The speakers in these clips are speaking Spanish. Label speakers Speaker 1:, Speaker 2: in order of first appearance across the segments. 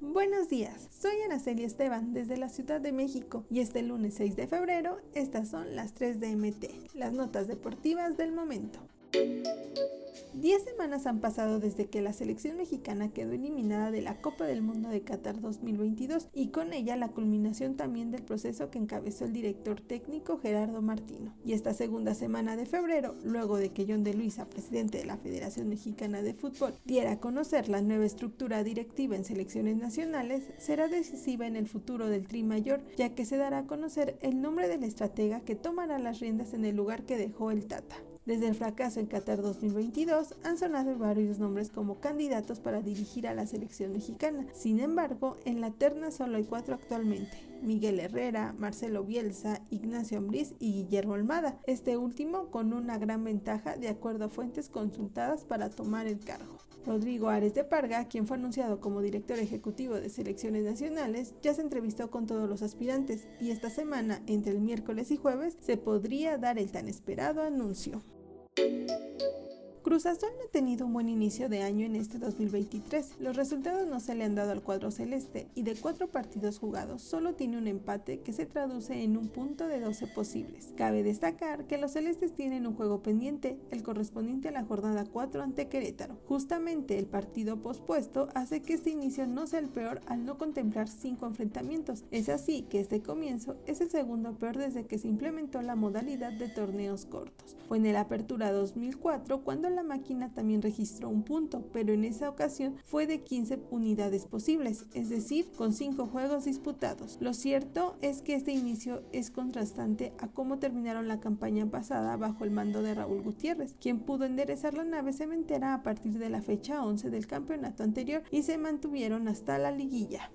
Speaker 1: Buenos días, soy Anaceli Esteban desde la Ciudad de México y este lunes 6 de febrero estas son las 3 de MT, las notas deportivas del momento. Diez semanas han pasado desde que la selección mexicana quedó eliminada de la Copa del Mundo de Qatar 2022 y con ella la culminación también del proceso que encabezó el director técnico Gerardo Martino. Y esta segunda semana de febrero, luego de que John de Luisa, presidente de la Federación Mexicana de Fútbol, diera a conocer la nueva estructura directiva en selecciones nacionales, será decisiva en el futuro del Tri Mayor, ya que se dará a conocer el nombre del estratega que tomará las riendas en el lugar que dejó el Tata. Desde el fracaso en Qatar 2022 han sonado varios nombres como candidatos para dirigir a la selección mexicana. Sin embargo, en la terna solo hay cuatro actualmente. Miguel Herrera, Marcelo Bielsa, Ignacio Ambriz y Guillermo Almada, este último con una gran ventaja de acuerdo a fuentes consultadas para tomar el cargo. Rodrigo Ares de Parga, quien fue anunciado como director ejecutivo de selecciones nacionales, ya se entrevistó con todos los aspirantes y esta semana, entre el miércoles y jueves, se podría dar el tan esperado anuncio. Cruz Azul no ha tenido un buen inicio de año en este 2023. Los resultados no se le han dado al cuadro celeste y de cuatro partidos jugados solo tiene un empate que se traduce en un punto de 12 posibles. Cabe destacar que los celestes tienen un juego pendiente, el correspondiente a la jornada 4 ante Querétaro. Justamente el partido pospuesto hace que este inicio no sea el peor al no contemplar cinco enfrentamientos. Es así que este comienzo es el segundo peor desde que se implementó la modalidad de torneos cortos. Fue en el Apertura 2004 cuando la máquina también registró un punto, pero en esa ocasión fue de 15 unidades posibles, es decir, con 5 juegos disputados. Lo cierto es que este inicio es contrastante a cómo terminaron la campaña pasada bajo el mando de Raúl Gutiérrez, quien pudo enderezar la nave cementera a partir de la fecha 11 del campeonato anterior y se mantuvieron hasta la liguilla.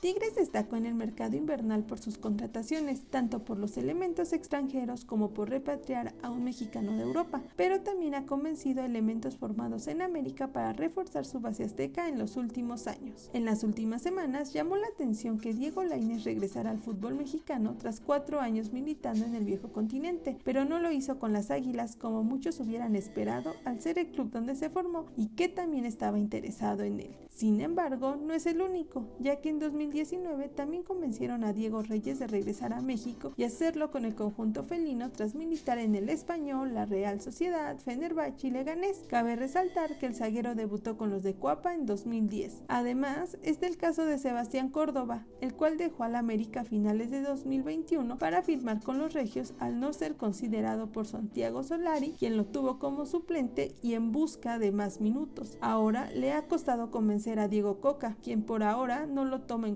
Speaker 1: Tigres destacó en el mercado invernal por sus contrataciones, tanto por los elementos extranjeros como por repatriar a un mexicano de Europa, pero también ha convencido a elementos formados en América para reforzar su base azteca en los últimos años. En las últimas semanas llamó la atención que Diego Lainez regresara al fútbol mexicano tras cuatro años militando en el viejo continente, pero no lo hizo con las Águilas como muchos hubieran esperado al ser el club donde se formó y que también estaba interesado en él. Sin embargo, no es el único, ya que en 2019 también convencieron a Diego Reyes de regresar a México y hacerlo con el conjunto felino tras militar en el Español, la Real Sociedad, Fenerbahce y Leganés. Cabe resaltar que el zaguero debutó con los de Cuapa en 2010. Además, es el caso de Sebastián Córdoba, el cual dejó al América a finales de 2021 para firmar con los regios al no ser considerado por Santiago Solari, quien lo tuvo como suplente y en busca de más minutos. Ahora le ha costado convencer a Diego Coca, quien por ahora no lo toma en